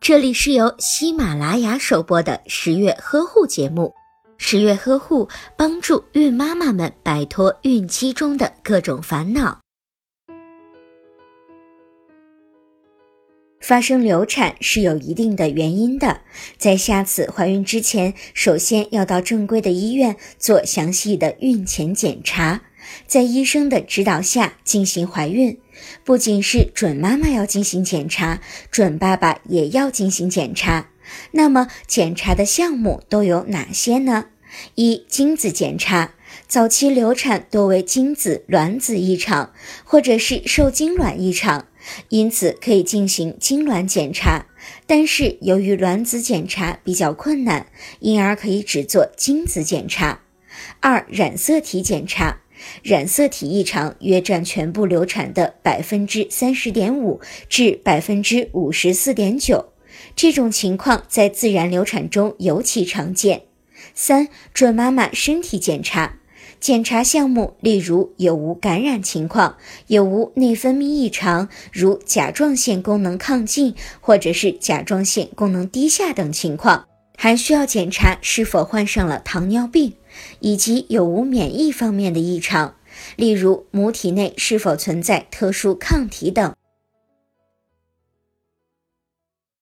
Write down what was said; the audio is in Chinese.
这里是由喜马拉雅首播的十月呵护节目。十月呵护帮助孕妈妈们摆脱孕期中的各种烦恼。发生流产是有一定的原因的，在下次怀孕之前，首先要到正规的医院做详细的孕前检查，在医生的指导下进行怀孕。不仅是准妈妈要进行检查，准爸爸也要进行检查。那么检查的项目都有哪些呢？一、精子检查，早期流产多为精子卵子异常，或者是受精卵异常。因此可以进行精卵检查，但是由于卵子检查比较困难，因而可以只做精子检查。二、染色体检查，染色体异常约占全部流产的百分之三十点五至百分之五十四点九，这种情况在自然流产中尤其常见。三、准妈妈身体检查。检查项目例如有无感染情况，有无内分泌异常，如甲状腺功能亢进或者是甲状腺功能低下等情况，还需要检查是否患上了糖尿病，以及有无免疫方面的异常，例如母体内是否存在特殊抗体等。